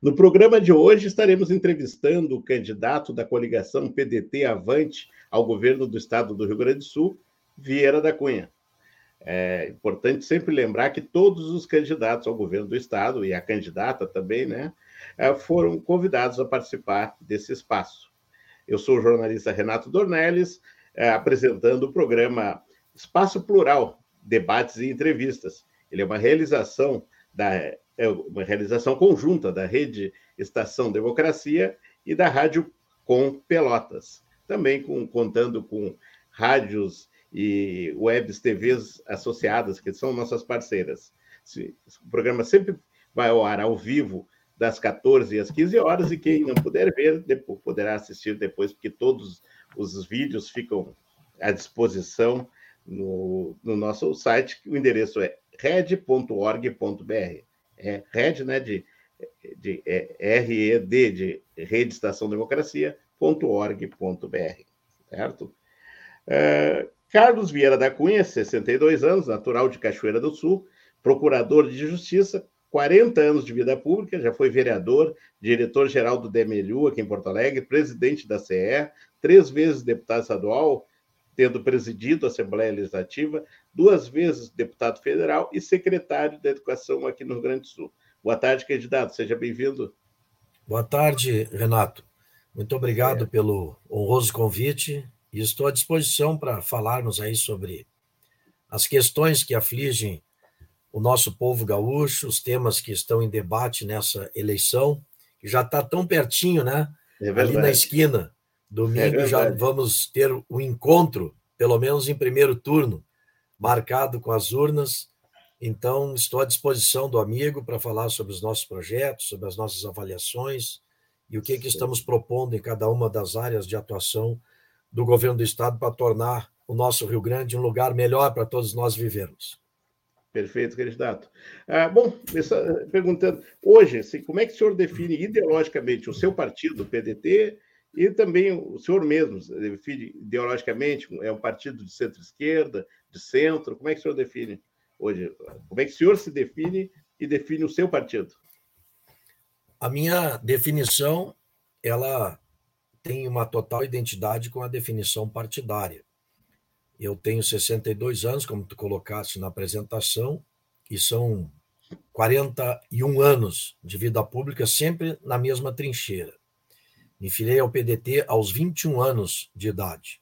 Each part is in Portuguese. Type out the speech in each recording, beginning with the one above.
No programa de hoje estaremos entrevistando o candidato da coligação PDT Avante ao governo do estado do Rio Grande do Sul, Vieira da Cunha. É importante sempre lembrar que todos os candidatos ao governo do estado e a candidata também, né, é, foram convidados a participar desse espaço. Eu sou o jornalista Renato Dornelles, é, apresentando o programa Espaço Plural, debates e entrevistas. Ele é uma realização da é uma realização conjunta da Rede Estação Democracia e da Rádio Com Pelotas, também com, contando com rádios e webs TVs associadas, que são nossas parceiras. O programa sempre vai ao ar ao vivo das 14 às 15 horas, e quem não puder ver, depois, poderá assistir depois, porque todos os vídeos ficam à disposição no, no nosso site, o endereço é red.org.br é RED, né, de, de é, RED, de Rede Estação Democracia.org.br, certo? É, Carlos Vieira da Cunha, 62 anos, natural de Cachoeira do Sul, procurador de justiça, 40 anos de vida pública, já foi vereador, diretor-geral do DMLU aqui em Porto Alegre, presidente da CE, três vezes deputado estadual, tendo presidido a Assembleia Legislativa, duas vezes deputado federal e secretário da Educação aqui no Rio Grande do Sul. Boa tarde, candidato, seja bem-vindo. Boa tarde, Renato. Muito obrigado é. pelo honroso convite e estou à disposição para falarmos aí sobre as questões que afligem o nosso povo gaúcho, os temas que estão em debate nessa eleição, que já está tão pertinho, né? É Ali na esquina. Domingo é já vamos ter o um encontro, pelo menos em primeiro turno, marcado com as urnas. Então, estou à disposição do amigo para falar sobre os nossos projetos, sobre as nossas avaliações e o que, que estamos propondo em cada uma das áreas de atuação do governo do Estado para tornar o nosso Rio Grande um lugar melhor para todos nós vivermos. Perfeito, candidato. Ah, bom, perguntando, hoje, assim, como é que o senhor define ideologicamente o seu partido, o PDT, e também o senhor mesmo define ideologicamente, é um partido de centro-esquerda, de centro, como é que o senhor define hoje? Como é que o senhor se define e define o seu partido? A minha definição, ela tem uma total identidade com a definição partidária. Eu tenho 62 anos, como tu colocaste na apresentação, e são 41 anos de vida pública sempre na mesma trincheira. Me filiei ao PDT aos 21 anos de idade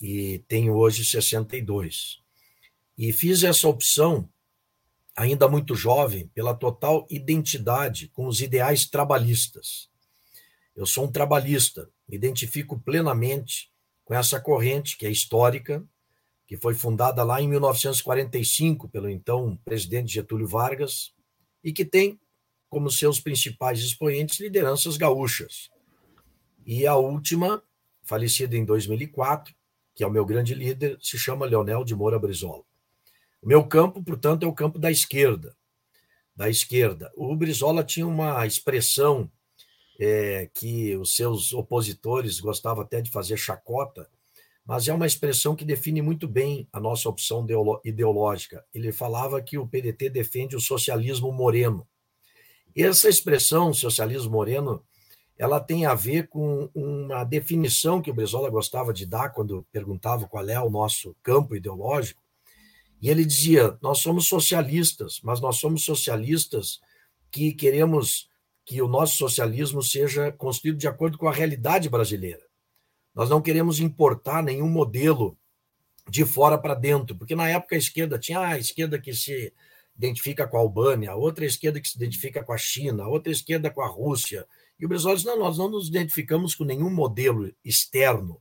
e tenho hoje 62. E fiz essa opção, ainda muito jovem, pela total identidade com os ideais trabalhistas. Eu sou um trabalhista, me identifico plenamente com essa corrente que é histórica, que foi fundada lá em 1945 pelo então presidente Getúlio Vargas e que tem como seus principais expoentes lideranças gaúchas, e a última, falecida em 2004, que é o meu grande líder, se chama Leonel de Moura Brizola. O meu campo, portanto, é o campo da esquerda. Da esquerda. O Brizola tinha uma expressão é, que os seus opositores gostavam até de fazer chacota, mas é uma expressão que define muito bem a nossa opção ideológica. Ele falava que o PDT defende o socialismo moreno. Essa expressão, socialismo moreno, ela tem a ver com uma definição que o Brizola gostava de dar quando perguntava qual é o nosso campo ideológico. E ele dizia: Nós somos socialistas, mas nós somos socialistas que queremos que o nosso socialismo seja construído de acordo com a realidade brasileira. Nós não queremos importar nenhum modelo de fora para dentro, porque na época a esquerda tinha ah, a esquerda que se identifica com a Albânia, outra esquerda que se identifica com a China, outra esquerda com a Rússia, e o Brizola não, nós não nos identificamos com nenhum modelo externo.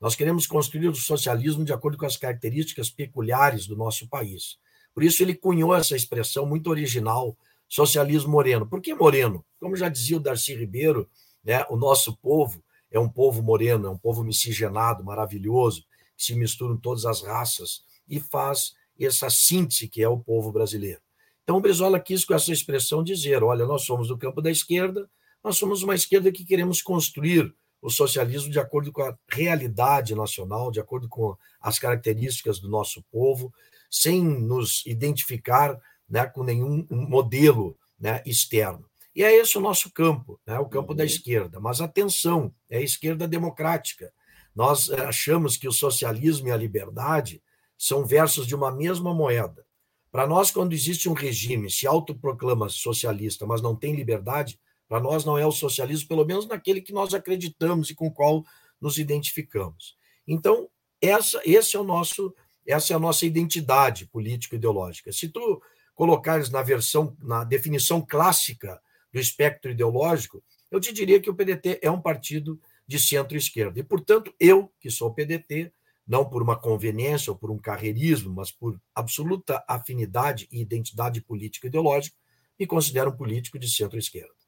Nós queremos construir o socialismo de acordo com as características peculiares do nosso país. Por isso, ele cunhou essa expressão muito original, socialismo moreno. Por que moreno? Como já dizia o Darcy Ribeiro, né, o nosso povo é um povo moreno, é um povo miscigenado, maravilhoso, que se misturam todas as raças e faz essa síntese que é o povo brasileiro. Então, o Brizola quis, com essa expressão, dizer: olha, nós somos do campo da esquerda, nós somos uma esquerda que queremos construir o socialismo de acordo com a realidade nacional, de acordo com as características do nosso povo, sem nos identificar né, com nenhum modelo né, externo. E é esse o nosso campo, né, o campo uhum. da esquerda. Mas atenção, é a esquerda democrática. Nós eh, achamos que o socialismo e a liberdade são versos de uma mesma moeda. Para nós, quando existe um regime, se autoproclama socialista, mas não tem liberdade, para nós não é o socialismo, pelo menos naquele que nós acreditamos e com o qual nos identificamos. Então, essa, esse é o nosso, essa é a nossa identidade político-ideológica. Se tu colocares na versão, na definição clássica do espectro ideológico, eu te diria que o PDT é um partido de centro-esquerda. E, portanto, eu, que sou PDT, não por uma conveniência ou por um carreirismo, mas por absoluta afinidade e identidade política ideológica, me considero um político de centro-esquerda.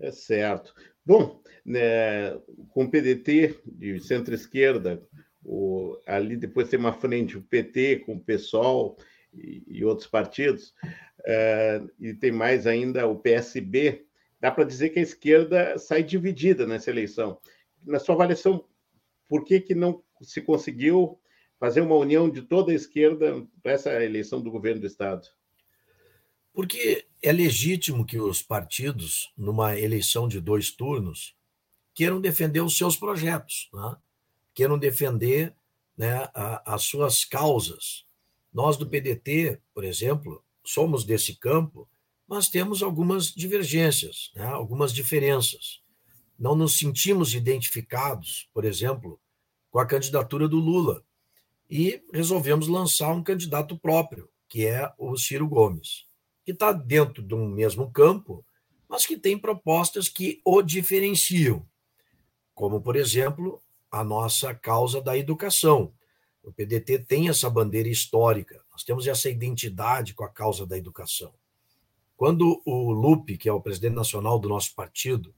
É certo. Bom, né, com o PDT de centro-esquerda, ali depois tem uma frente o PT com o PSOL e, e outros partidos, é, e tem mais ainda o PSB. Dá para dizer que a esquerda sai dividida nessa eleição. Na sua avaliação, por que, que não se conseguiu fazer uma união de toda a esquerda para essa eleição do governo do Estado? Porque é legítimo que os partidos, numa eleição de dois turnos, queiram defender os seus projetos, né? queiram defender né, a, as suas causas. Nós do PDT, por exemplo, somos desse campo, mas temos algumas divergências, né, algumas diferenças. Não nos sentimos identificados, por exemplo, com a candidatura do Lula. E resolvemos lançar um candidato próprio, que é o Ciro Gomes, que está dentro de um mesmo campo, mas que tem propostas que o diferenciam, como, por exemplo, a nossa causa da educação. O PDT tem essa bandeira histórica, nós temos essa identidade com a causa da educação. Quando o Lupe, que é o presidente nacional do nosso partido,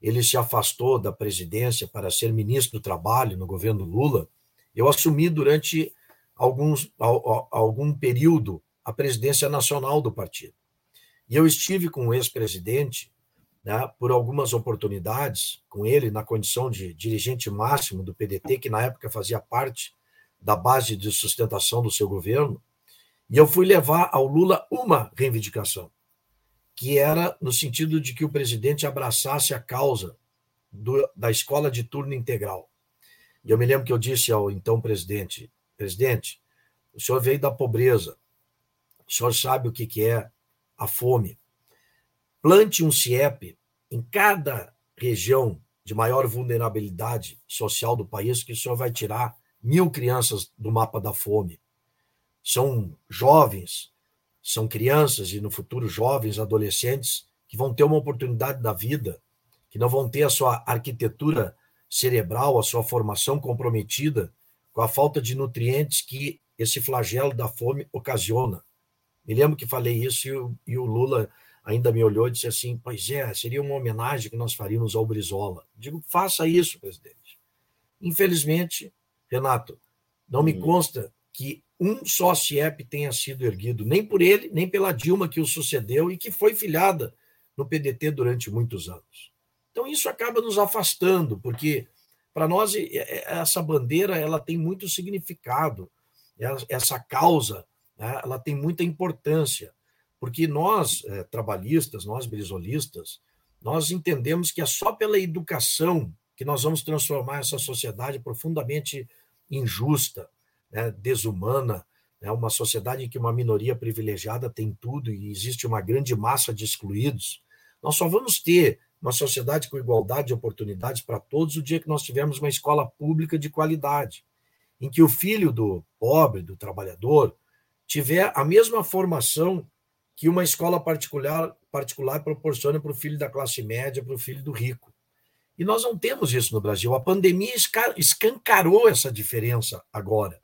ele se afastou da presidência para ser ministro do Trabalho no governo Lula, eu assumi durante alguns, algum período a presidência nacional do partido. E eu estive com o ex-presidente né, por algumas oportunidades, com ele na condição de dirigente máximo do PDT, que na época fazia parte da base de sustentação do seu governo, e eu fui levar ao Lula uma reivindicação que era no sentido de que o presidente abraçasse a causa do, da escola de turno integral. E eu me lembro que eu disse ao então presidente: presidente, o senhor veio da pobreza, o senhor sabe o que, é a fome. Plante um CIEP em cada região de maior vulnerabilidade social do país, que o senhor vai tirar mil crianças do mapa da fome. São jovens são crianças e no futuro jovens, adolescentes, que vão ter uma oportunidade da vida, que não vão ter a sua arquitetura cerebral, a sua formação comprometida com a falta de nutrientes que esse flagelo da fome ocasiona. Me lembro que falei isso e o, e o Lula ainda me olhou e disse assim: Pois é, seria uma homenagem que nós faríamos ao Brizola. Digo, faça isso, presidente. Infelizmente, Renato, não me hum. consta que um só CIEP tenha sido erguido, nem por ele, nem pela Dilma que o sucedeu e que foi filiada no PDT durante muitos anos. Então isso acaba nos afastando, porque para nós essa bandeira ela tem muito significado, essa causa né, ela tem muita importância, porque nós é, trabalhistas, nós brisolistas, nós entendemos que é só pela educação que nós vamos transformar essa sociedade profundamente injusta, né, desumana, né, uma sociedade em que uma minoria privilegiada tem tudo e existe uma grande massa de excluídos. Nós só vamos ter uma sociedade com igualdade de oportunidades para todos o dia que nós tivermos uma escola pública de qualidade, em que o filho do pobre, do trabalhador, tiver a mesma formação que uma escola particular, particular proporciona para o filho da classe média, para o filho do rico. E nós não temos isso no Brasil. A pandemia escancarou essa diferença agora.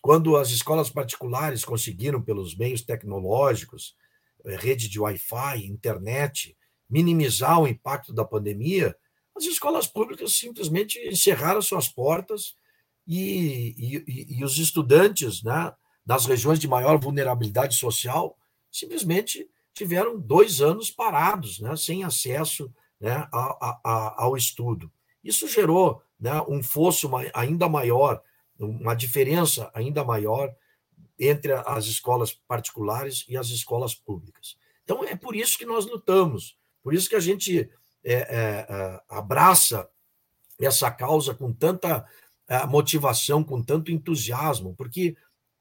Quando as escolas particulares conseguiram, pelos meios tecnológicos, eh, rede de Wi-Fi, internet, minimizar o impacto da pandemia, as escolas públicas simplesmente encerraram suas portas e, e, e os estudantes né, das regiões de maior vulnerabilidade social simplesmente tiveram dois anos parados, né, sem acesso né, a, a, ao estudo. Isso gerou né, um fosso ainda maior, uma diferença ainda maior entre as escolas particulares e as escolas públicas. Então, é por isso que nós lutamos, por isso que a gente é, é, é abraça essa causa com tanta é, motivação, com tanto entusiasmo, porque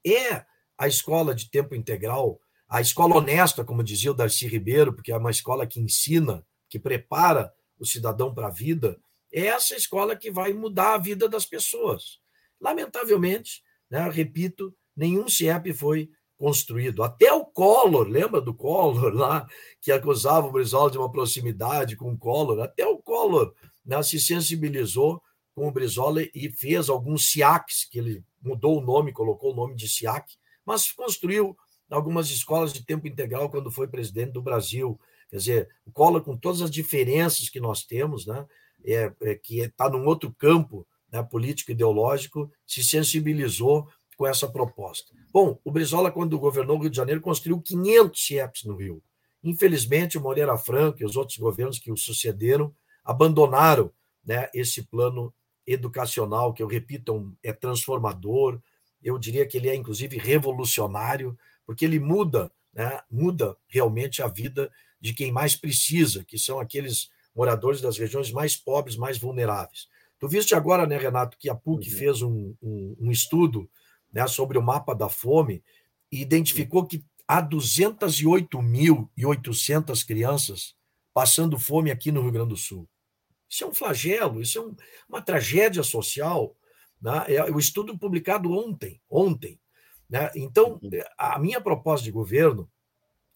é a escola de tempo integral, a escola honesta, como dizia o Darcy Ribeiro, porque é uma escola que ensina, que prepara o cidadão para a vida, é essa escola que vai mudar a vida das pessoas. Lamentavelmente, né, repito, nenhum CIEP foi construído. Até o Collor, lembra do Collor lá, que acusava o Brizola de uma proximidade com o Collor? Até o Collor né, se sensibilizou com o Brizola e fez alguns SIACs, que ele mudou o nome, colocou o nome de SIAC, mas construiu algumas escolas de tempo integral quando foi presidente do Brasil. Quer dizer, o Collor, com todas as diferenças que nós temos, né, é, é que está num outro campo né, político-ideológico, se sensibilizou com essa proposta. Bom, o Brizola, quando governou o Rio de Janeiro, construiu 500 CIEPs no Rio. Infelizmente, o Moreira Franco e os outros governos que o sucederam abandonaram né, esse plano educacional, que eu repito, é, é transformador, eu diria que ele é, inclusive, revolucionário, porque ele muda, né, muda realmente a vida de quem mais precisa, que são aqueles moradores das regiões mais pobres, mais vulneráveis. Tu viste agora, né, Renato, que a PUC uhum. fez um, um, um estudo né, sobre o mapa da fome e identificou que há 208.800 crianças passando fome aqui no Rio Grande do Sul. Isso é um flagelo, isso é um, uma tragédia social. Né? É o estudo publicado ontem, ontem. Né? Então, uhum. a minha proposta de governo,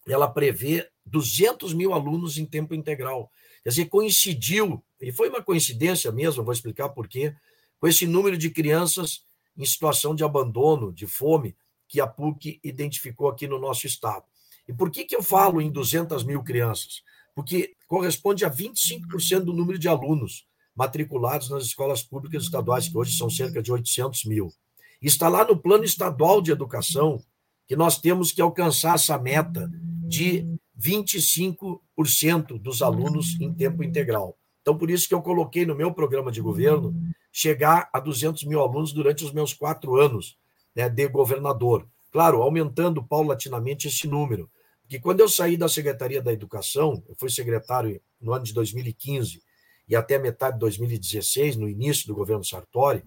ela prevê 200 mil alunos em tempo integral. Quer dizer, coincidiu, e foi uma coincidência mesmo, vou explicar por quê, com esse número de crianças em situação de abandono, de fome, que a PUC identificou aqui no nosso estado. E por que, que eu falo em 200 mil crianças? Porque corresponde a 25% do número de alunos matriculados nas escolas públicas estaduais, que hoje são cerca de 800 mil. Está lá no Plano Estadual de Educação que nós temos que alcançar essa meta de 25% dos alunos em tempo integral. Então, por isso que eu coloquei no meu programa de governo chegar a 200 mil alunos durante os meus quatro anos né, de governador. Claro, aumentando paulatinamente esse número. Porque quando eu saí da Secretaria da Educação, eu fui secretário no ano de 2015 e até metade de 2016, no início do governo Sartori,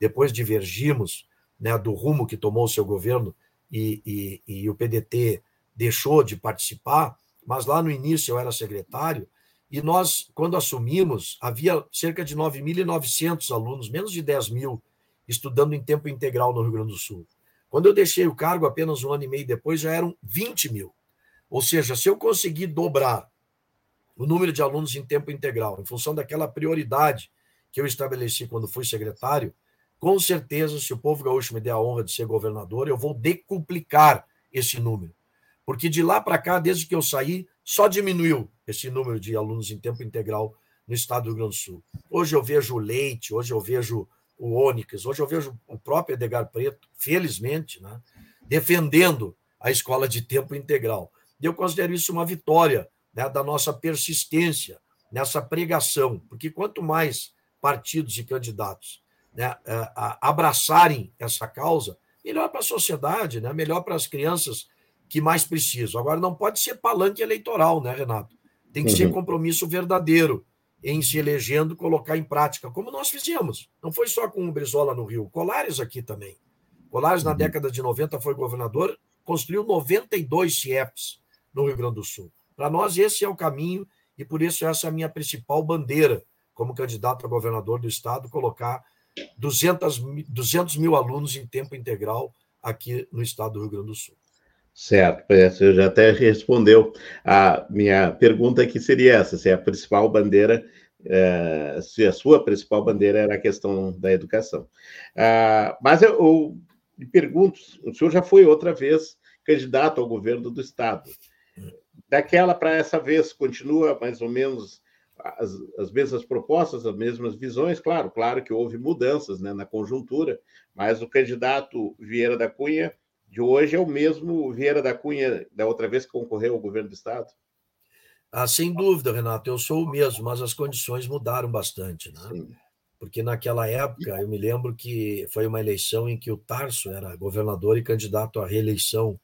depois divergimos né, do rumo que tomou o seu governo e, e, e o PDT deixou de participar, mas lá no início eu era secretário, e nós, quando assumimos, havia cerca de 9.900 alunos, menos de 10 mil, estudando em tempo integral no Rio Grande do Sul. Quando eu deixei o cargo, apenas um ano e meio depois, já eram 20 mil. Ou seja, se eu conseguir dobrar o número de alunos em tempo integral, em função daquela prioridade que eu estabeleci quando fui secretário, com certeza, se o povo gaúcho me der a honra de ser governador, eu vou decuplicar esse número. Porque de lá para cá, desde que eu saí, só diminuiu esse número de alunos em tempo integral no estado do Rio Grande do Sul. Hoje eu vejo o Leite, hoje eu vejo o Onyx, hoje eu vejo o próprio Edgar Preto, felizmente, né, defendendo a escola de tempo integral. Eu considero isso uma vitória né, da nossa persistência nessa pregação, porque quanto mais partidos e candidatos né, abraçarem essa causa, melhor para a sociedade, né, melhor para as crianças que mais precisam. Agora, não pode ser palanque eleitoral, né, Renato? Tem que uhum. ser compromisso verdadeiro em se elegendo, colocar em prática, como nós fizemos. Não foi só com o Brizola no Rio, Colares aqui também. Colares, na uhum. década de 90, foi governador, construiu 92 CIEPs no Rio Grande do Sul. Para nós, esse é o caminho e por isso essa é a minha principal bandeira como candidato a governador do estado, colocar 200, 200 mil alunos em tempo integral aqui no estado do Rio Grande do Sul. Certo, você já até respondeu a minha pergunta que seria essa, se a principal bandeira, é, se a sua principal bandeira era a questão da educação. Ah, mas eu me pergunto, o senhor já foi outra vez candidato ao governo do Estado. Daquela para essa vez, continua mais ou menos as, as mesmas propostas, as mesmas visões, claro, claro que houve mudanças né, na conjuntura, mas o candidato Vieira da Cunha de hoje é o mesmo Vieira da Cunha da outra vez que concorreu ao governo do Estado? Ah, sem dúvida, Renato, eu sou o mesmo, mas as condições mudaram bastante, né? Sim. Porque naquela época, eu me lembro que foi uma eleição em que o Tarso era governador e candidato à reeleição.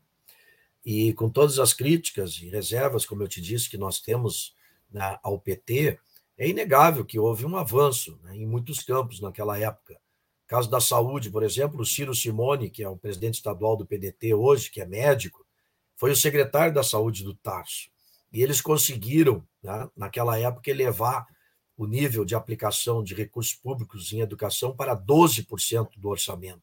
E com todas as críticas e reservas, como eu te disse, que nós temos né, ao PT, é inegável que houve um avanço né, em muitos campos naquela época. Caso da saúde, por exemplo, o Ciro Simone, que é o presidente estadual do PDT hoje, que é médico, foi o secretário da saúde do Tarso. E eles conseguiram, né, naquela época, elevar o nível de aplicação de recursos públicos em educação para 12% do orçamento.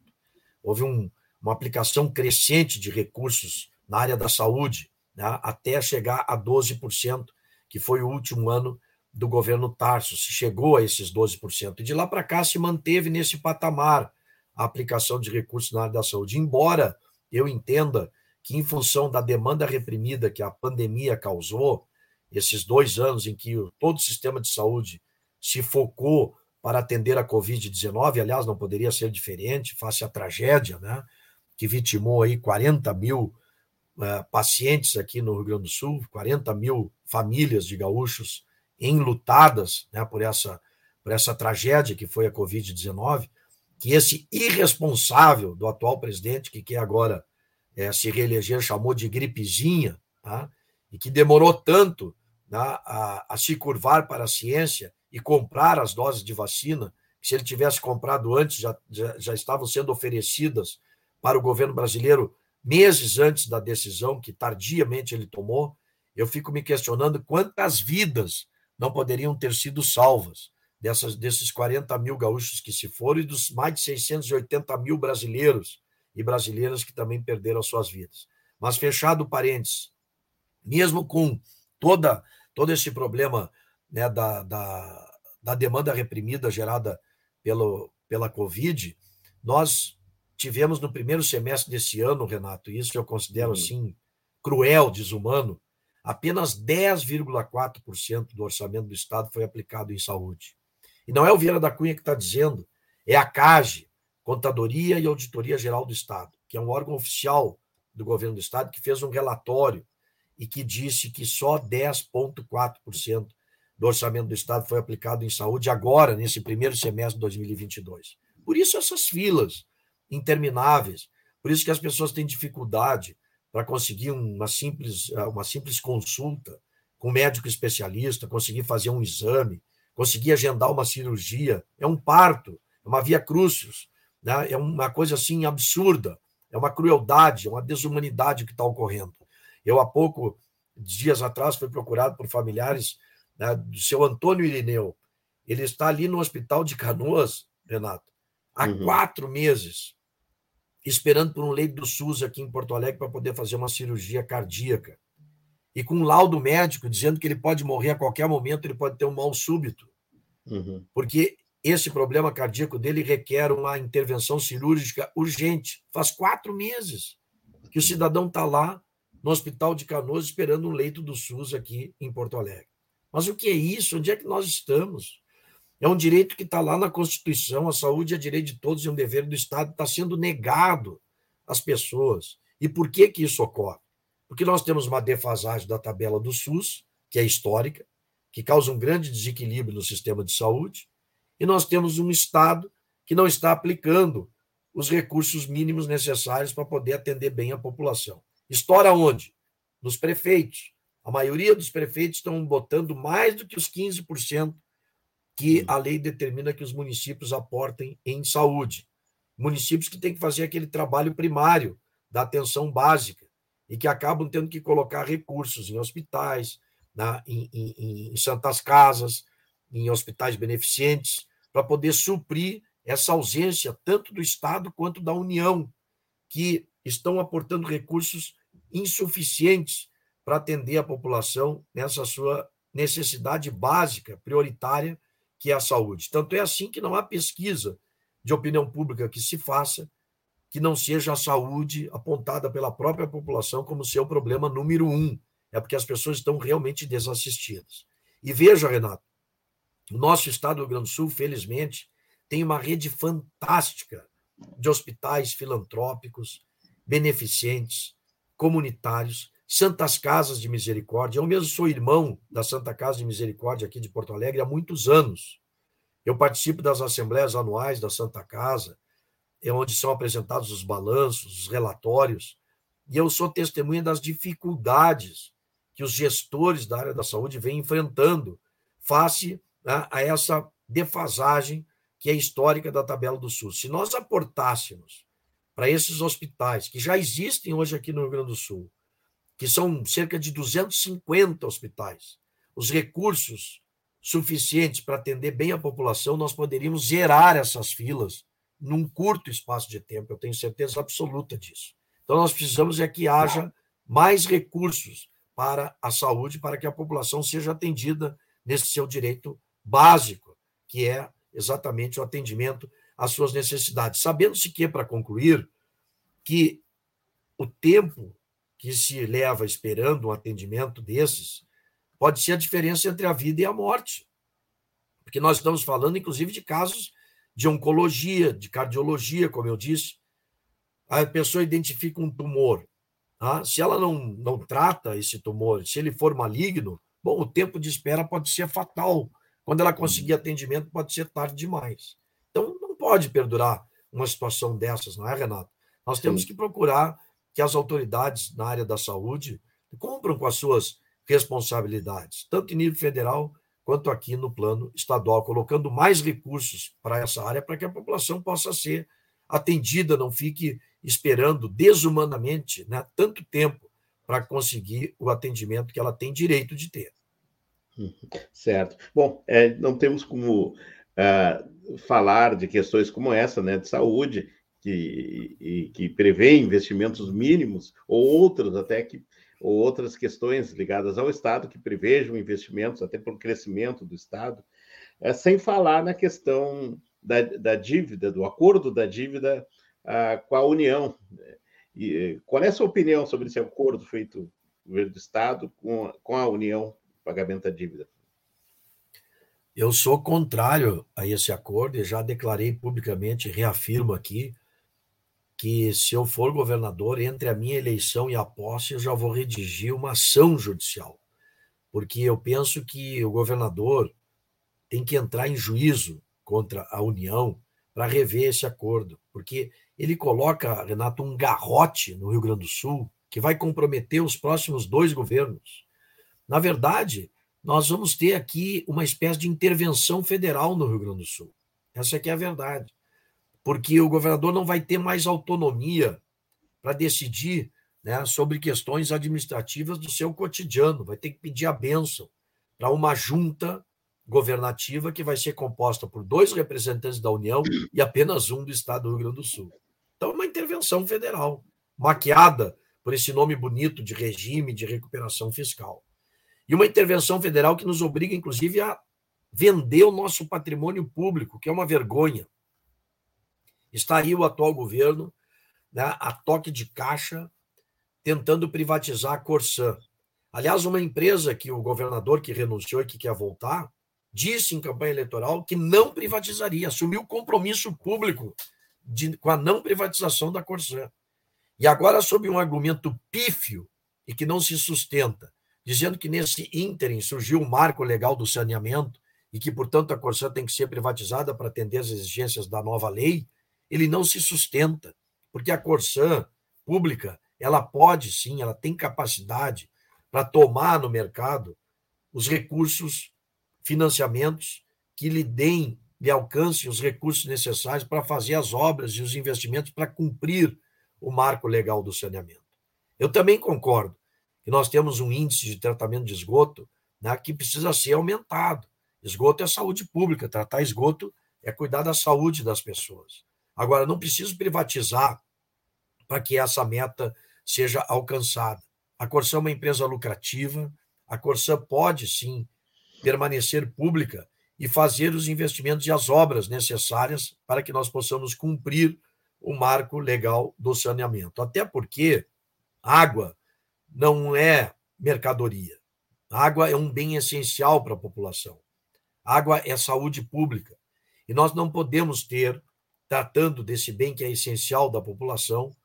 Houve um, uma aplicação crescente de recursos na área da saúde, né, até chegar a 12%, que foi o último ano do governo Tarso, se chegou a esses 12%. E de lá para cá se manteve nesse patamar a aplicação de recursos na área da saúde. Embora eu entenda que, em função da demanda reprimida que a pandemia causou, esses dois anos em que todo o sistema de saúde se focou para atender a Covid-19, aliás, não poderia ser diferente, face à tragédia, né, que vitimou aí 40 mil pacientes aqui no Rio Grande do Sul, 40 mil famílias de gaúchos enlutadas né, por, essa, por essa tragédia que foi a Covid-19, que esse irresponsável do atual presidente, que quer agora é, se reeleger, chamou de gripezinha, tá? e que demorou tanto né, a, a se curvar para a ciência e comprar as doses de vacina, que se ele tivesse comprado antes, já, já, já estavam sendo oferecidas para o governo brasileiro meses antes da decisão que tardiamente ele tomou, eu fico me questionando quantas vidas não poderiam ter sido salvas dessas, desses 40 mil gaúchos que se foram e dos mais de 680 mil brasileiros e brasileiras que também perderam as suas vidas. Mas fechado parênteses, mesmo com toda, todo esse problema né, da, da, da demanda reprimida gerada pelo, pela Covid, nós tivemos no primeiro semestre desse ano, Renato, isso eu considero uhum. assim cruel, desumano, apenas 10,4% do orçamento do Estado foi aplicado em saúde. E não é o Vieira da Cunha que está dizendo, é a CAGE, Contadoria e Auditoria Geral do Estado, que é um órgão oficial do governo do Estado, que fez um relatório e que disse que só 10,4% do orçamento do Estado foi aplicado em saúde agora, nesse primeiro semestre de 2022. Por isso, essas filas intermináveis, por isso que as pessoas têm dificuldade para conseguir uma simples, eh, uma simples consulta com um médico especialista, conseguir fazer um exame, conseguir agendar uma cirurgia. É um parto, é uma via crucius, né? é uma coisa assim absurda, é uma crueldade, é uma desumanidade que está ocorrendo. Eu, há pouco, dias atrás, fui procurado por familiares né, do seu Antônio Irineu. Ele está ali no hospital de Canoas, Renato, há uhum. quatro meses esperando por um leito do SUS aqui em Porto Alegre para poder fazer uma cirurgia cardíaca. E com um laudo médico dizendo que ele pode morrer a qualquer momento, ele pode ter um mal súbito. Uhum. Porque esse problema cardíaco dele requer uma intervenção cirúrgica urgente. Faz quatro meses que o cidadão está lá no hospital de Canoas esperando um leito do SUS aqui em Porto Alegre. Mas o que é isso? Onde é que nós estamos? É um direito que está lá na Constituição, a saúde é direito de todos e um dever do Estado, está sendo negado às pessoas. E por que, que isso ocorre? Porque nós temos uma defasagem da tabela do SUS, que é histórica, que causa um grande desequilíbrio no sistema de saúde, e nós temos um Estado que não está aplicando os recursos mínimos necessários para poder atender bem a população. Estoura onde? Nos prefeitos. A maioria dos prefeitos estão botando mais do que os 15% que a lei determina que os municípios aportem em saúde. Municípios que têm que fazer aquele trabalho primário da atenção básica e que acabam tendo que colocar recursos em hospitais, na, em, em, em santas casas, em hospitais beneficentes, para poder suprir essa ausência tanto do Estado quanto da União, que estão aportando recursos insuficientes para atender a população nessa sua necessidade básica, prioritária, que é a saúde. Tanto é assim que não há pesquisa de opinião pública que se faça que não seja a saúde apontada pela própria população como seu problema número um. É porque as pessoas estão realmente desassistidas. E veja, Renato, O nosso estado do Rio Grande do Sul, felizmente, tem uma rede fantástica de hospitais filantrópicos, beneficentes, comunitários, santas casas de misericórdia. Eu mesmo sou irmão da Santa Casa de Misericórdia aqui de Porto Alegre há muitos anos. Eu participo das assembleias anuais da Santa Casa, é onde são apresentados os balanços, os relatórios, e eu sou testemunha das dificuldades que os gestores da área da saúde vêm enfrentando face né, a essa defasagem que é histórica da tabela do SUS. Se nós aportássemos para esses hospitais que já existem hoje aqui no Rio Grande do Sul, que são cerca de 250 hospitais, os recursos suficientes para atender bem a população, nós poderíamos zerar essas filas num curto espaço de tempo, eu tenho certeza absoluta disso. Então, nós precisamos é que haja mais recursos para a saúde, para que a população seja atendida nesse seu direito básico, que é exatamente o atendimento às suas necessidades. Sabendo-se que, para concluir, que o tempo que se leva esperando um atendimento desses pode ser a diferença entre a vida e a morte. Porque nós estamos falando, inclusive, de casos de oncologia, de cardiologia, como eu disse. A pessoa identifica um tumor. Tá? Se ela não, não trata esse tumor, se ele for maligno, bom, o tempo de espera pode ser fatal quando ela conseguir atendimento, pode ser tarde demais. Então, não pode perdurar uma situação dessas, não é, Renato? Nós temos que procurar que as autoridades na área da saúde cumpram com as suas responsabilidades, tanto em nível federal quanto aqui no plano estadual, colocando mais recursos para essa área para que a população possa ser atendida, não fique esperando desumanamente né, tanto tempo para conseguir o atendimento que ela tem direito de ter. Certo. Bom, é, não temos como uh, falar de questões como essa, né, de saúde, que, e, que prevê investimentos mínimos, ou outros até que ou outras questões ligadas ao Estado que prevejam investimentos até o crescimento do Estado, é, sem falar na questão da, da dívida, do acordo da dívida uh, com a União. E, qual é a sua opinião sobre esse acordo feito do Estado com, com a União pagamento da dívida. Eu sou contrário a esse acordo e já declarei publicamente, reafirmo aqui, que se eu for governador, entre a minha eleição e a posse, eu já vou redigir uma ação judicial. Porque eu penso que o governador tem que entrar em juízo contra a União para rever esse acordo, porque ele coloca, Renato, um garrote no Rio Grande do Sul que vai comprometer os próximos dois governos. Na verdade, nós vamos ter aqui uma espécie de intervenção federal no Rio Grande do Sul. Essa aqui é a verdade. Porque o governador não vai ter mais autonomia para decidir né, sobre questões administrativas do seu cotidiano. Vai ter que pedir a benção para uma junta governativa que vai ser composta por dois representantes da União e apenas um do Estado do Rio Grande do Sul. Então, é uma intervenção federal, maquiada por esse nome bonito de regime de recuperação fiscal. E uma intervenção federal que nos obriga, inclusive, a vender o nosso patrimônio público, que é uma vergonha. Está aí o atual governo, né, a toque de caixa, tentando privatizar a Corsã. Aliás, uma empresa que o governador que renunciou e que quer voltar, disse em campanha eleitoral que não privatizaria, assumiu compromisso público de, com a não privatização da Corsã. E agora, sob um argumento pífio e que não se sustenta, dizendo que nesse ínterim surgiu o um marco legal do saneamento e que, portanto, a Corsã tem que ser privatizada para atender às exigências da nova lei, ele não se sustenta, porque a Corsã pública, ela pode sim, ela tem capacidade para tomar no mercado os recursos, financiamentos que lhe deem, lhe alcancem os recursos necessários para fazer as obras e os investimentos para cumprir o marco legal do saneamento. Eu também concordo que nós temos um índice de tratamento de esgoto né, que precisa ser aumentado. Esgoto é saúde pública, tratar esgoto é cuidar da saúde das pessoas. Agora, não preciso privatizar para que essa meta seja alcançada. A Corsã é uma empresa lucrativa, a Corsã pode sim permanecer pública e fazer os investimentos e as obras necessárias para que nós possamos cumprir o marco legal do saneamento. Até porque água não é mercadoria. Água é um bem essencial para a população. Água é saúde pública. E nós não podemos ter, tratando desse bem que é essencial da população,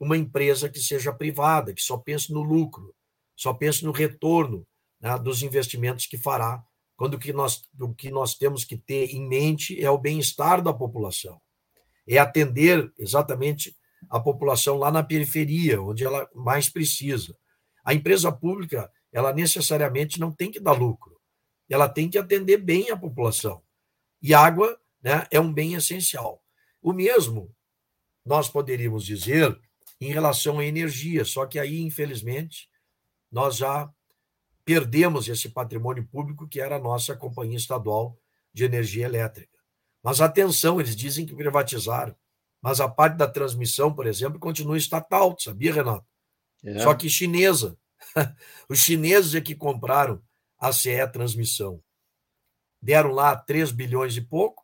uma empresa que seja privada, que só pense no lucro, só pense no retorno né, dos investimentos que fará, quando o que, nós, o que nós temos que ter em mente é o bem-estar da população. É atender exatamente a população lá na periferia, onde ela mais precisa. A empresa pública, ela necessariamente não tem que dar lucro, ela tem que atender bem a população. E água né, é um bem essencial. O mesmo nós poderíamos dizer em relação à energia, só que aí, infelizmente, nós já perdemos esse patrimônio público que era a nossa companhia estadual de energia elétrica. Mas atenção, eles dizem que privatizaram, mas a parte da transmissão, por exemplo, continua estatal, sabia, Renato? É. Só que chinesa. Os chineses é que compraram a CE Transmissão. Deram lá 3 bilhões e pouco,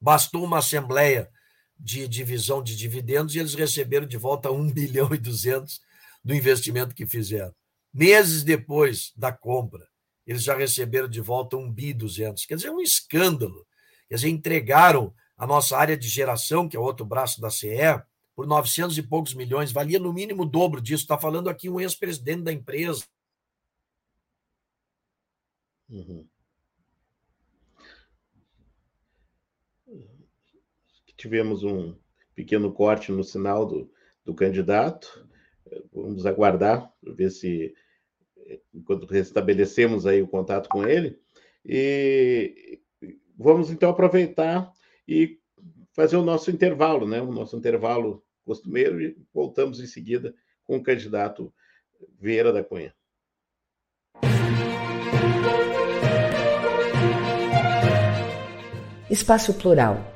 bastou uma assembleia de divisão de dividendos e eles receberam de volta 1 bilhão e 200 do investimento que fizeram. Meses depois da compra, eles já receberam de volta 1 bi 200. Quer dizer, é um escândalo. Quer dizer, entregaram a nossa área de geração, que é outro braço da CE, por 900 e poucos milhões, valia no mínimo o dobro disso. Está falando aqui um ex-presidente da empresa. Uhum. Tivemos um pequeno corte no sinal do, do candidato. Vamos aguardar, ver se enquanto restabelecemos aí o contato com ele. E vamos então aproveitar e fazer o nosso intervalo, né? O nosso intervalo costumeiro e voltamos em seguida com o candidato Vieira da Cunha. Espaço Plural,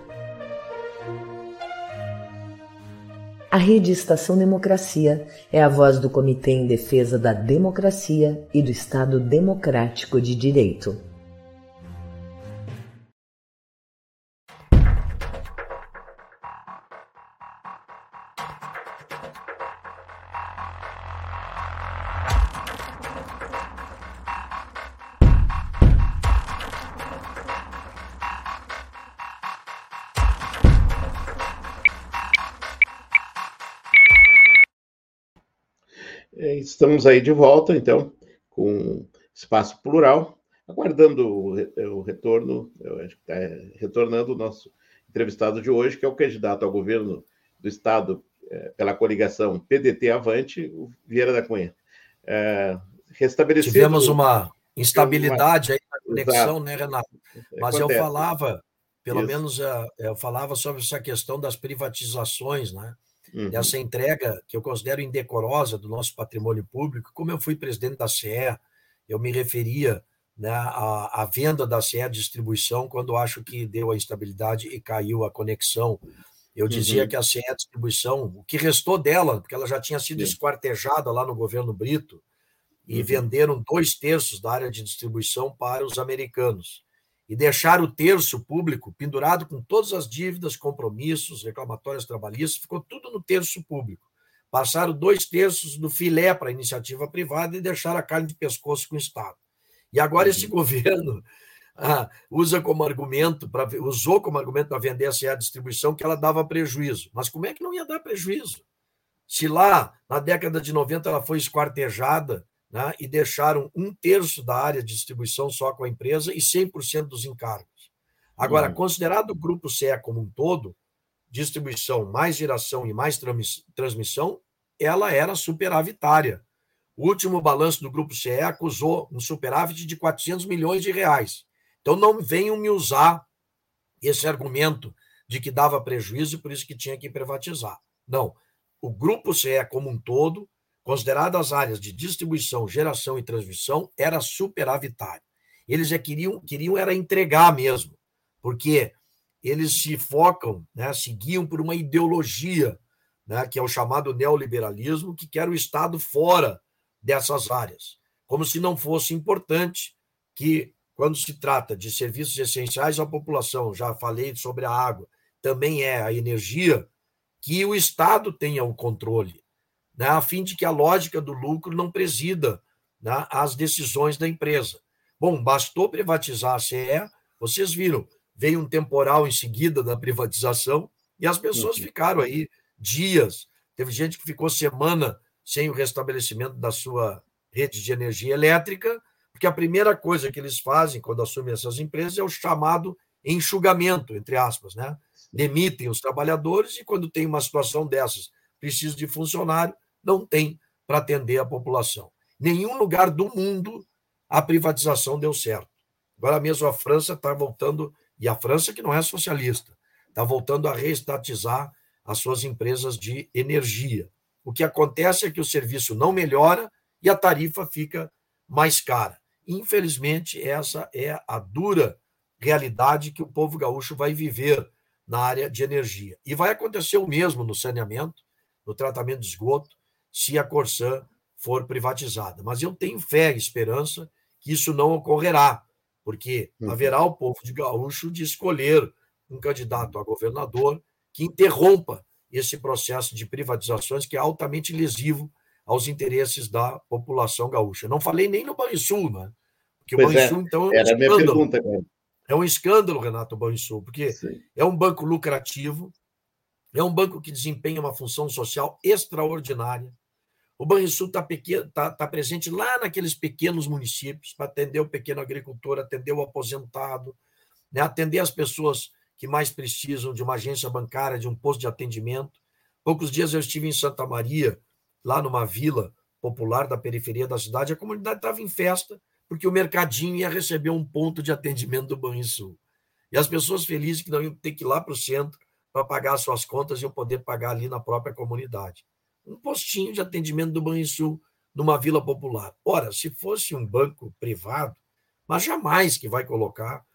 A Rede Estação Democracia é a voz do Comitê em Defesa da Democracia e do Estado Democrático de Direito. Estamos aí de volta, então, com espaço plural, aguardando o, retorno, eu acho que está retornando o nosso entrevistado de hoje, que é o candidato ao governo do Estado é, pela coligação PDT Avante, o Vieira da Cunha. É, Tivemos uma instabilidade aí na conexão, Exato. né, Renato? Mas Acontece. eu falava, pelo Isso. menos é, eu falava sobre essa questão das privatizações, né? Uhum. essa entrega que eu considero indecorosa do nosso patrimônio público. Como eu fui presidente da CE, eu me referia né, à, à venda da CE Distribuição quando acho que deu a instabilidade e caiu a conexão. Eu dizia uhum. que a CE Distribuição, o que restou dela, porque ela já tinha sido esquartejada lá no governo Brito, e uhum. venderam dois terços da área de distribuição para os americanos e deixar o terço público pendurado com todas as dívidas, compromissos, reclamatórios trabalhistas, ficou tudo no terço público. Passaram dois terços do filé para a iniciativa privada e deixaram a carne de pescoço com o Estado. E agora esse uhum. governo ah, usa como argumento, pra, usou como argumento para vender a distribuição que ela dava prejuízo. Mas como é que não ia dar prejuízo? Se lá, na década de 90, ela foi esquartejada né, e deixaram um terço da área de distribuição só com a empresa e 100% dos encargos. Agora, uhum. considerado o grupo CE como um todo, distribuição mais geração e mais transmissão, ela era superavitária. O último balanço do grupo CE acusou um superávit de 400 milhões de reais. Então, não venham me usar esse argumento de que dava prejuízo e por isso que tinha que privatizar. Não. O grupo CE como um todo consideradas as áreas de distribuição, geração e transmissão, era superavitário. Eles já queriam, queriam era entregar mesmo, porque eles se focam, né, seguiam por uma ideologia, né, que é o chamado neoliberalismo, que quer o Estado fora dessas áreas, como se não fosse importante que, quando se trata de serviços essenciais à população, já falei sobre a água, também é a energia, que o Estado tenha o controle, né, a fim de que a lógica do lucro não presida né, as decisões da empresa. Bom, bastou privatizar a CE, vocês viram, veio um temporal em seguida da privatização e as pessoas uhum. ficaram aí dias. Teve gente que ficou semana sem o restabelecimento da sua rede de energia elétrica, porque a primeira coisa que eles fazem quando assumem essas empresas é o chamado enxugamento, entre aspas, né? Demitem os trabalhadores e quando tem uma situação dessas, precisa de funcionário, não tem para atender a população. Nenhum lugar do mundo a privatização deu certo. Agora mesmo a França está voltando e a França, que não é socialista, está voltando a reestatizar as suas empresas de energia. O que acontece é que o serviço não melhora e a tarifa fica mais cara. Infelizmente, essa é a dura realidade que o povo gaúcho vai viver na área de energia. E vai acontecer o mesmo no saneamento, no tratamento de esgoto, se a Corsã for privatizada. Mas eu tenho fé e esperança que isso não ocorrerá porque uhum. haverá o povo de gaúcho de escolher um candidato a governador que interrompa esse processo de privatizações que é altamente lesivo aos interesses da população gaúcha. Não falei nem no Banrisul, né? Porque pois o Banrisul, é, então, é um era escândalo. Minha pergunta, cara. É um escândalo, Renato Banrisul, porque Sim. é um banco lucrativo, é um banco que desempenha uma função social extraordinária, o Banrisul está tá, tá presente lá naqueles pequenos municípios para atender o pequeno agricultor, atender o aposentado, né, atender as pessoas que mais precisam de uma agência bancária, de um posto de atendimento. Poucos dias eu estive em Santa Maria, lá numa vila popular da periferia da cidade, a comunidade estava em festa, porque o mercadinho ia receber um ponto de atendimento do Banrisul. E as pessoas felizes que não iam ter que ir lá para o centro para pagar suas contas e iam poder pagar ali na própria comunidade um postinho de atendimento do Banrisul numa vila popular. Ora, se fosse um banco privado, mas jamais que vai colocar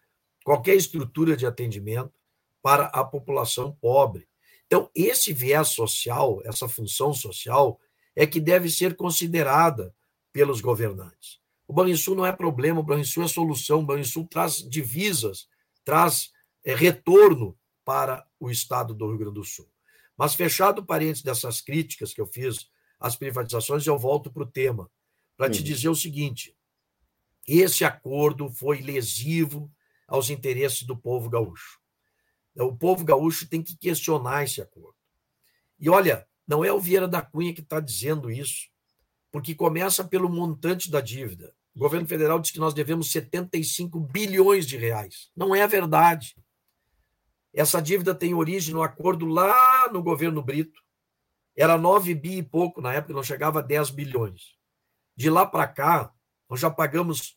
qualquer estrutura de atendimento para a população pobre. Então, esse viés social, essa função social, é que deve ser considerada pelos governantes. O Banrisul não é problema, o Banrisul é solução, o Banrisul traz divisas, traz é, retorno para o estado do Rio Grande do Sul. Mas, fechado parênteses dessas críticas que eu fiz às privatizações, eu volto para o tema, para te dizer o seguinte: esse acordo foi lesivo aos interesses do povo gaúcho. O povo gaúcho tem que questionar esse acordo. E olha, não é o Vieira da Cunha que está dizendo isso, porque começa pelo montante da dívida. O governo federal diz que nós devemos 75 bilhões de reais. Não é verdade. Essa dívida tem origem no acordo lá no governo Brito. Era 9 bi e pouco na época, não chegava a 10 bilhões. De lá para cá, nós já pagamos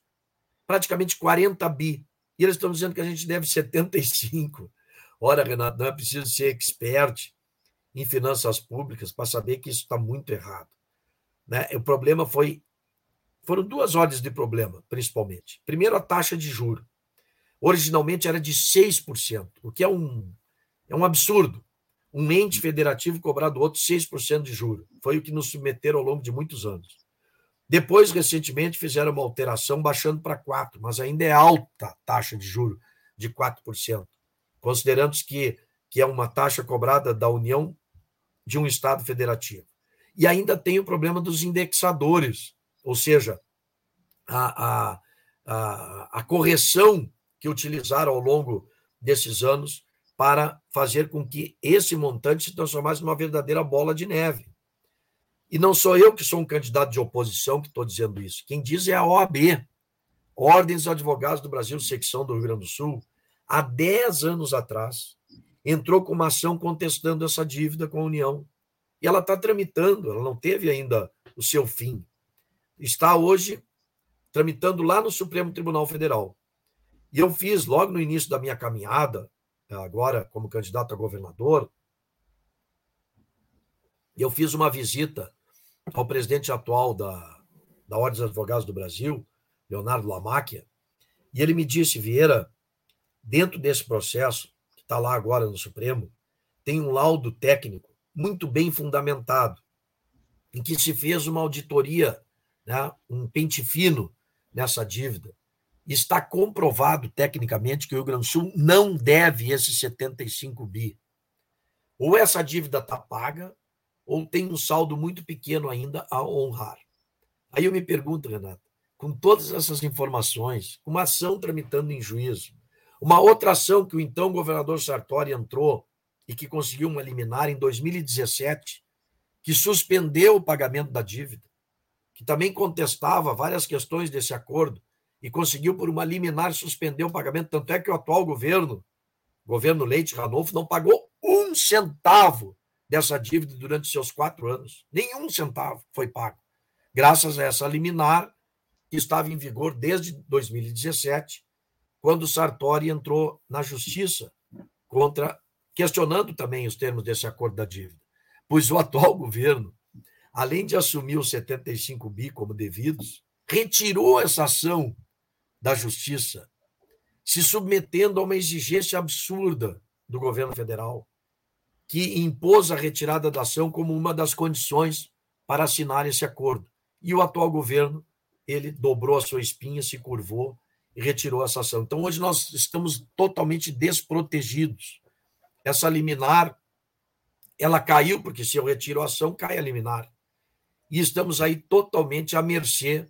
praticamente 40 bi. E eles estão dizendo que a gente deve 75. Ora, Renato, não é preciso ser expert em finanças públicas para saber que isso está muito errado. Né? O problema foi. Foram duas ordens de problema, principalmente. Primeiro, a taxa de juro originalmente era de 6%, o que é um, é um absurdo. Um ente federativo cobrar do outro 6% de juro. Foi o que nos submeteram ao longo de muitos anos. Depois, recentemente, fizeram uma alteração baixando para 4%, mas ainda é alta a taxa de juro de 4%, considerando que, que é uma taxa cobrada da União de um Estado federativo. E ainda tem o problema dos indexadores, ou seja, a, a, a, a correção que utilizaram ao longo desses anos para fazer com que esse montante se transformasse numa verdadeira bola de neve. E não sou eu que sou um candidato de oposição que estou dizendo isso. Quem diz é a OAB, Ordem dos Advogados do Brasil, secção do Rio Grande do Sul, há 10 anos atrás, entrou com uma ação contestando essa dívida com a União. E ela está tramitando, ela não teve ainda o seu fim. Está hoje tramitando lá no Supremo Tribunal Federal. E eu fiz, logo no início da minha caminhada, agora como candidato a governador, eu fiz uma visita ao presidente atual da, da Ordem dos Advogados do Brasil, Leonardo Lamáquia, e ele me disse, Vieira, dentro desse processo que está lá agora no Supremo, tem um laudo técnico muito bem fundamentado, em que se fez uma auditoria, né, um pente fino nessa dívida. Está comprovado tecnicamente que o Rio Grande do Sul não deve esses 75 bi. Ou essa dívida está paga, ou tem um saldo muito pequeno ainda a honrar. Aí eu me pergunto, Renato, com todas essas informações, uma ação tramitando em juízo, uma outra ação que o então governador Sartori entrou e que conseguiu uma liminar em 2017, que suspendeu o pagamento da dívida, que também contestava várias questões desse acordo e conseguiu, por uma liminar, suspender o pagamento. Tanto é que o atual governo, governo Leite Ranolfo, não pagou um centavo dessa dívida durante seus quatro anos. Nenhum centavo foi pago, graças a essa liminar que estava em vigor desde 2017, quando Sartori entrou na justiça contra questionando também os termos desse acordo da dívida. Pois o atual governo, além de assumir os 75 bi como devidos, retirou essa ação da justiça, se submetendo a uma exigência absurda do governo federal, que impôs a retirada da ação como uma das condições para assinar esse acordo. E o atual governo, ele dobrou a sua espinha, se curvou e retirou essa ação. Então, hoje nós estamos totalmente desprotegidos. Essa liminar, ela caiu, porque se eu retiro a ação, cai a liminar. E estamos aí totalmente à mercê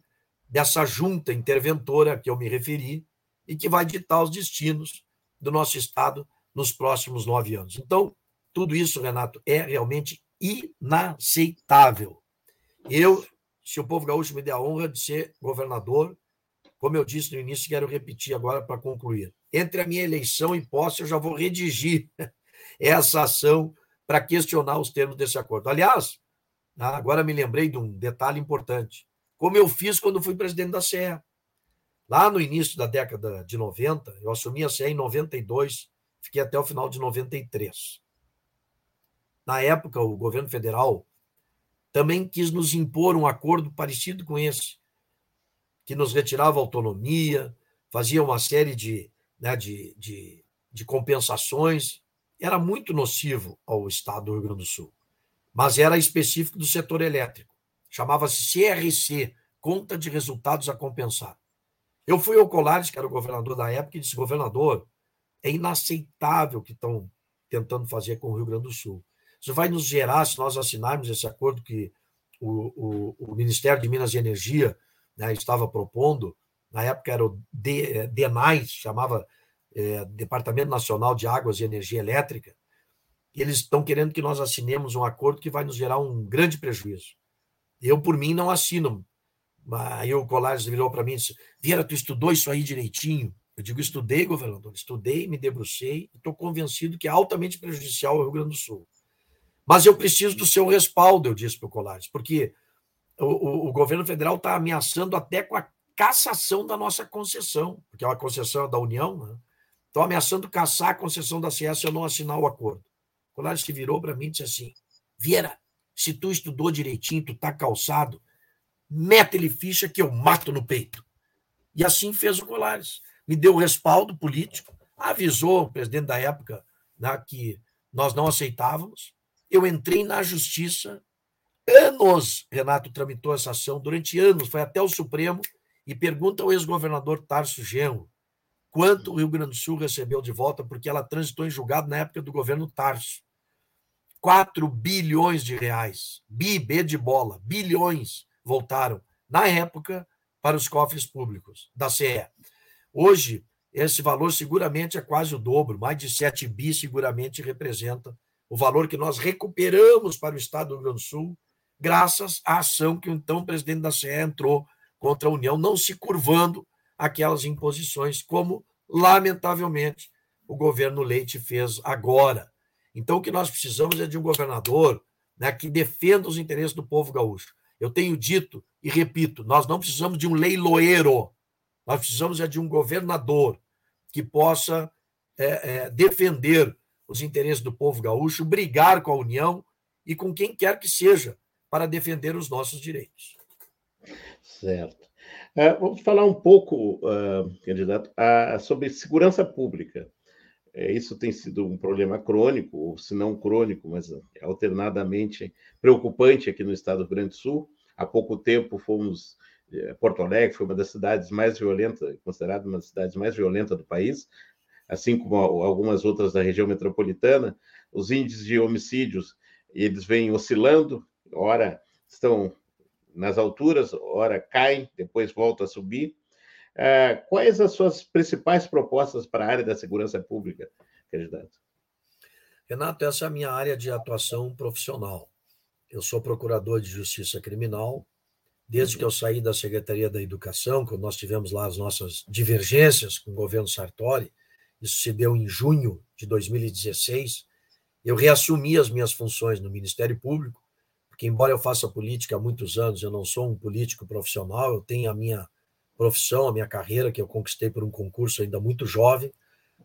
dessa junta interventora que eu me referi e que vai ditar os destinos do nosso Estado nos próximos nove anos. Então, tudo isso, Renato, é realmente inaceitável. Eu, se o povo gaúcho me der a honra de ser governador, como eu disse no início, quero repetir agora para concluir. Entre a minha eleição e posse, eu já vou redigir essa ação para questionar os termos desse acordo. Aliás, ah, agora me lembrei de um detalhe importante. Como eu fiz quando fui presidente da CE. Lá no início da década de 90, eu assumi a CE em 92, fiquei até o final de 93. Na época, o governo federal também quis nos impor um acordo parecido com esse, que nos retirava autonomia, fazia uma série de, né, de, de, de compensações. Era muito nocivo ao Estado do Rio Grande do Sul, mas era específico do setor elétrico. Chamava-se CRC Conta de Resultados a Compensar. Eu fui ao Colares, que era o governador da época, e disse: governador, é inaceitável que estão tentando fazer com o Rio Grande do Sul. Isso vai nos gerar, se nós assinarmos esse acordo que o, o, o Ministério de Minas e Energia né, estava propondo, na época era o DENAI, chamava é, Departamento Nacional de Águas e Energia Elétrica, eles estão querendo que nós assinemos um acordo que vai nos gerar um grande prejuízo. Eu, por mim, não assino. Aí o Colares virou para mim e disse: Vieira, tu estudou isso aí direitinho? Eu digo: estudei, governador, estudei, me debrucei estou convencido que é altamente prejudicial ao Rio Grande do Sul. Mas eu preciso do seu respaldo, eu disse para o Colares, porque o, o, o governo federal está ameaçando até com a cassação da nossa concessão, porque é uma concessão da União, né? Estão ameaçando caçar a concessão da CS se eu não assinar o acordo. O Colares se virou para mim e disse assim: Vieira, se tu estudou direitinho, tu tá calçado, mete-lhe ficha que eu mato no peito. E assim fez o Colares. Me deu respaldo político, avisou o presidente da época né, que nós não aceitávamos. Eu entrei na justiça anos Renato tramitou essa ação, durante anos, foi até o Supremo, e pergunta ao ex-governador Tarso Genro quanto o Rio Grande do Sul recebeu de volta, porque ela transitou em julgado na época do governo Tarso. 4 bilhões de reais, bi, B de bola, bilhões voltaram, na época, para os cofres públicos da CE. Hoje, esse valor seguramente é quase o dobro, mais de 7 bi seguramente representa o valor que nós recuperamos para o Estado do Rio Grande do Sul graças à ação que o então presidente da CE entrou contra a União, não se curvando aquelas imposições, como, lamentavelmente, o governo Leite fez agora. Então, o que nós precisamos é de um governador né, que defenda os interesses do povo gaúcho. Eu tenho dito e repito: nós não precisamos de um leiloeiro, nós precisamos é de um governador que possa é, é, defender os interesses do povo gaúcho, brigar com a União e com quem quer que seja, para defender os nossos direitos. Certo. Uh, vamos falar um pouco, uh, candidato, uh, sobre segurança pública. É, isso tem sido um problema crônico, ou se não crônico, mas alternadamente preocupante aqui no estado do Rio Grande do Sul. Há pouco tempo fomos é, Porto Alegre foi uma das cidades mais violentas, considerada uma das cidades mais violentas do país, assim como algumas outras da região metropolitana. Os índices de homicídios eles vêm oscilando, ora estão nas alturas, ora caem, depois voltam a subir. É, quais as suas principais propostas para a área da segurança pública, candidato? Renato, essa é a minha área de atuação profissional. Eu sou procurador de justiça criminal. Desde que eu saí da Secretaria da Educação, quando nós tivemos lá as nossas divergências com o governo Sartori, isso se deu em junho de 2016, eu reassumi as minhas funções no Ministério Público, porque, embora eu faça política há muitos anos, eu não sou um político profissional, eu tenho a minha profissão, a minha carreira, que eu conquistei por um concurso ainda muito jovem.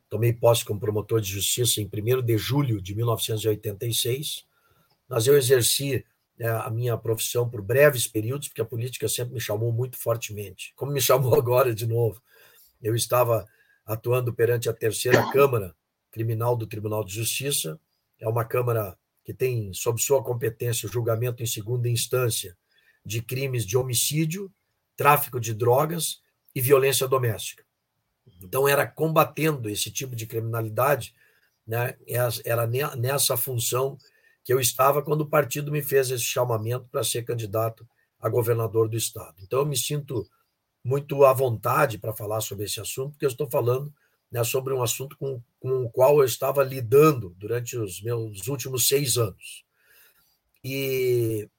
Tomei posse como promotor de justiça em 1 de julho de 1986, mas eu exerci né, a minha profissão por breves períodos, porque a política sempre me chamou muito fortemente, como me chamou agora de novo. Eu estava atuando perante a terceira Câmara Criminal do Tribunal de Justiça, é uma Câmara que tem sob sua competência o julgamento em segunda instância de crimes de homicídio, tráfico de drogas e violência doméstica. Então, era combatendo esse tipo de criminalidade, né, era nessa função que eu estava quando o partido me fez esse chamamento para ser candidato a governador do estado. Então, eu me sinto muito à vontade para falar sobre esse assunto, porque eu estou falando né, sobre um assunto com, com o qual eu estava lidando durante os meus últimos seis anos. E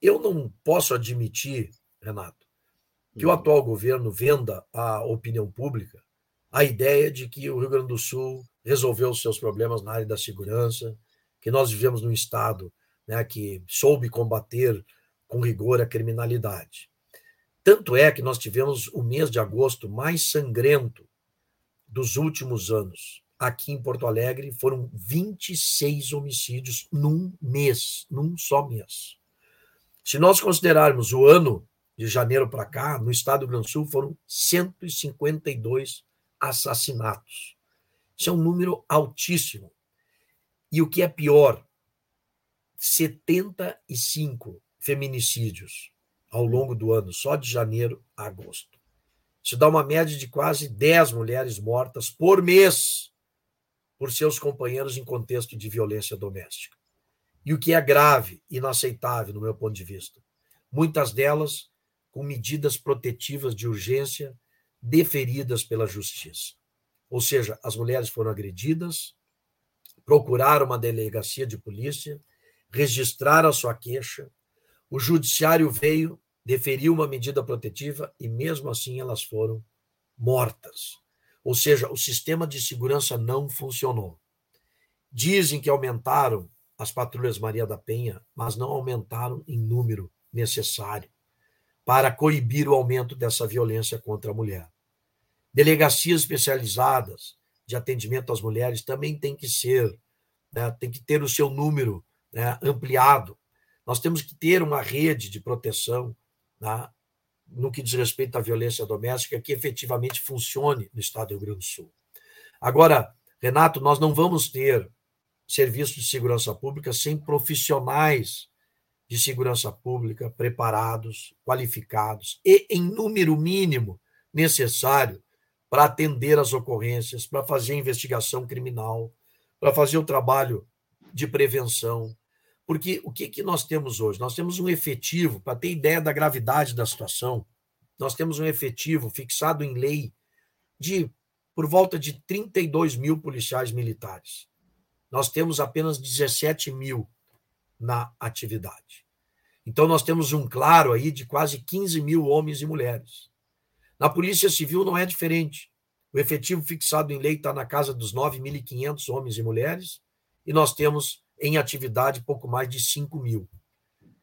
eu não posso admitir, Renato, que o atual governo venda à opinião pública a ideia de que o Rio Grande do Sul resolveu os seus problemas na área da segurança, que nós vivemos num Estado né, que soube combater com rigor a criminalidade. Tanto é que nós tivemos o mês de agosto mais sangrento dos últimos anos. Aqui em Porto Alegre foram 26 homicídios num mês, num só mês. Se nós considerarmos o ano de janeiro para cá, no estado do Rio Grande do Sul, foram 152 assassinatos. Isso é um número altíssimo. E o que é pior, 75 feminicídios ao longo do ano, só de janeiro a agosto. Isso dá uma média de quase 10 mulheres mortas por mês por seus companheiros em contexto de violência doméstica. E o que é grave, inaceitável, no meu ponto de vista, muitas delas com medidas protetivas de urgência deferidas pela justiça. Ou seja, as mulheres foram agredidas, procuraram uma delegacia de polícia, registraram a sua queixa, o judiciário veio, deferiu uma medida protetiva e, mesmo assim, elas foram mortas. Ou seja, o sistema de segurança não funcionou. Dizem que aumentaram as patrulhas Maria da Penha, mas não aumentaram em número necessário para coibir o aumento dessa violência contra a mulher. Delegacias especializadas de atendimento às mulheres também tem que ser, né, tem que ter o seu número né, ampliado. Nós temos que ter uma rede de proteção né, no que diz respeito à violência doméstica que efetivamente funcione no estado do Rio Grande do Sul. Agora, Renato, nós não vamos ter serviços de segurança pública sem profissionais de segurança pública preparados, qualificados e em número mínimo necessário para atender as ocorrências, para fazer investigação criminal, para fazer o trabalho de prevenção. Porque o que, que nós temos hoje? Nós temos um efetivo, para ter ideia da gravidade da situação, nós temos um efetivo fixado em lei de por volta de 32 mil policiais militares. Nós temos apenas 17 mil na atividade. Então, nós temos um claro aí de quase 15 mil homens e mulheres. Na Polícia Civil não é diferente. O efetivo fixado em lei está na casa dos 9.500 homens e mulheres, e nós temos em atividade pouco mais de 5 mil.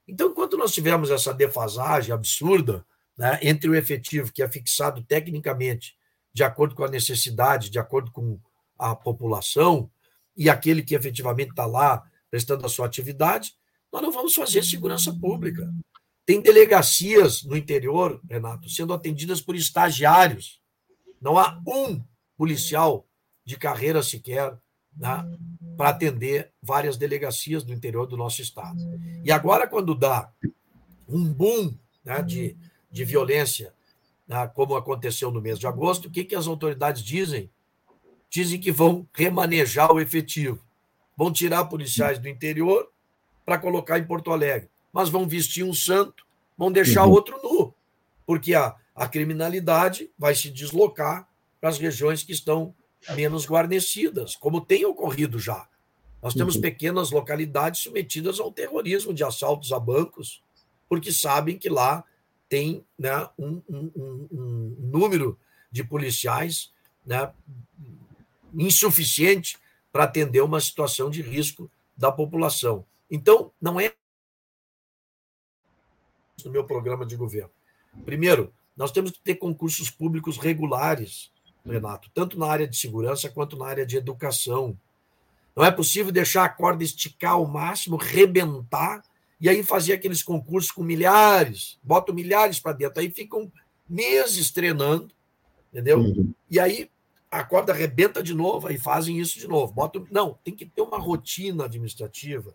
Então, enquanto nós tivermos essa defasagem absurda né, entre o efetivo que é fixado tecnicamente de acordo com a necessidade, de acordo com a população, e aquele que efetivamente está lá prestando a sua atividade, nós não vamos fazer segurança pública. Tem delegacias no interior, Renato, sendo atendidas por estagiários. Não há um policial de carreira sequer né, para atender várias delegacias do interior do nosso estado. E agora, quando dá um boom né, de, de violência, né, como aconteceu no mês de agosto, o que, que as autoridades dizem? Dizem que vão remanejar o efetivo, vão tirar policiais do interior para colocar em Porto Alegre, mas vão vestir um santo, vão deixar uhum. outro nu, porque a, a criminalidade vai se deslocar para as regiões que estão menos guarnecidas, como tem ocorrido já. Nós temos uhum. pequenas localidades submetidas ao terrorismo de assaltos a bancos, porque sabem que lá tem né, um, um, um, um número de policiais né, insuficiente para atender uma situação de risco da população. Então, não é no meu programa de governo. Primeiro, nós temos que ter concursos públicos regulares, Renato, tanto na área de segurança quanto na área de educação. Não é possível deixar a corda esticar ao máximo, rebentar, e aí fazer aqueles concursos com milhares, botam milhares para dentro, aí ficam meses treinando, entendeu? Uhum. E aí a corda arrebenta de novo, aí fazem isso de novo. Botam... Não, tem que ter uma rotina administrativa,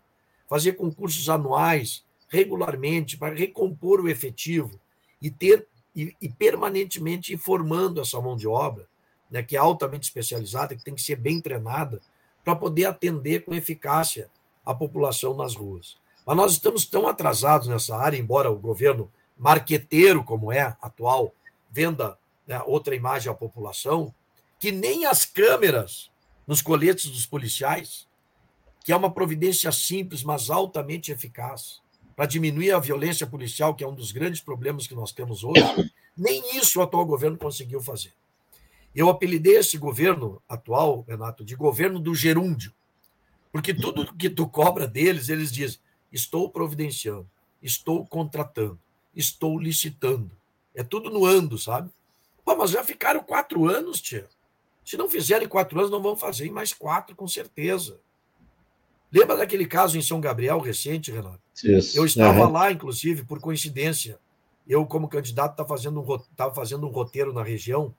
fazer concursos anuais, regularmente, para recompor o efetivo e ter e, e permanentemente informando essa mão de obra, né, que é altamente especializada, que tem que ser bem treinada, para poder atender com eficácia a população nas ruas. Mas nós estamos tão atrasados nessa área, embora o governo marqueteiro, como é atual, venda né, outra imagem à população, que nem as câmeras nos coletes dos policiais, que é uma providência simples, mas altamente eficaz, para diminuir a violência policial, que é um dos grandes problemas que nós temos hoje, nem isso o atual governo conseguiu fazer. Eu apelidei esse governo atual, Renato, de governo do gerúndio, porque tudo que tu cobra deles, eles dizem: estou providenciando, estou contratando, estou licitando. É tudo no ando, sabe? Pô, mas já ficaram quatro anos, tia. Se não fizerem quatro anos, não vão fazer em mais quatro, com certeza. Lembra daquele caso em São Gabriel recente, Renato? Isso. Eu estava uhum. lá, inclusive, por coincidência. Eu, como candidato, estava fazendo, um, fazendo um roteiro na região,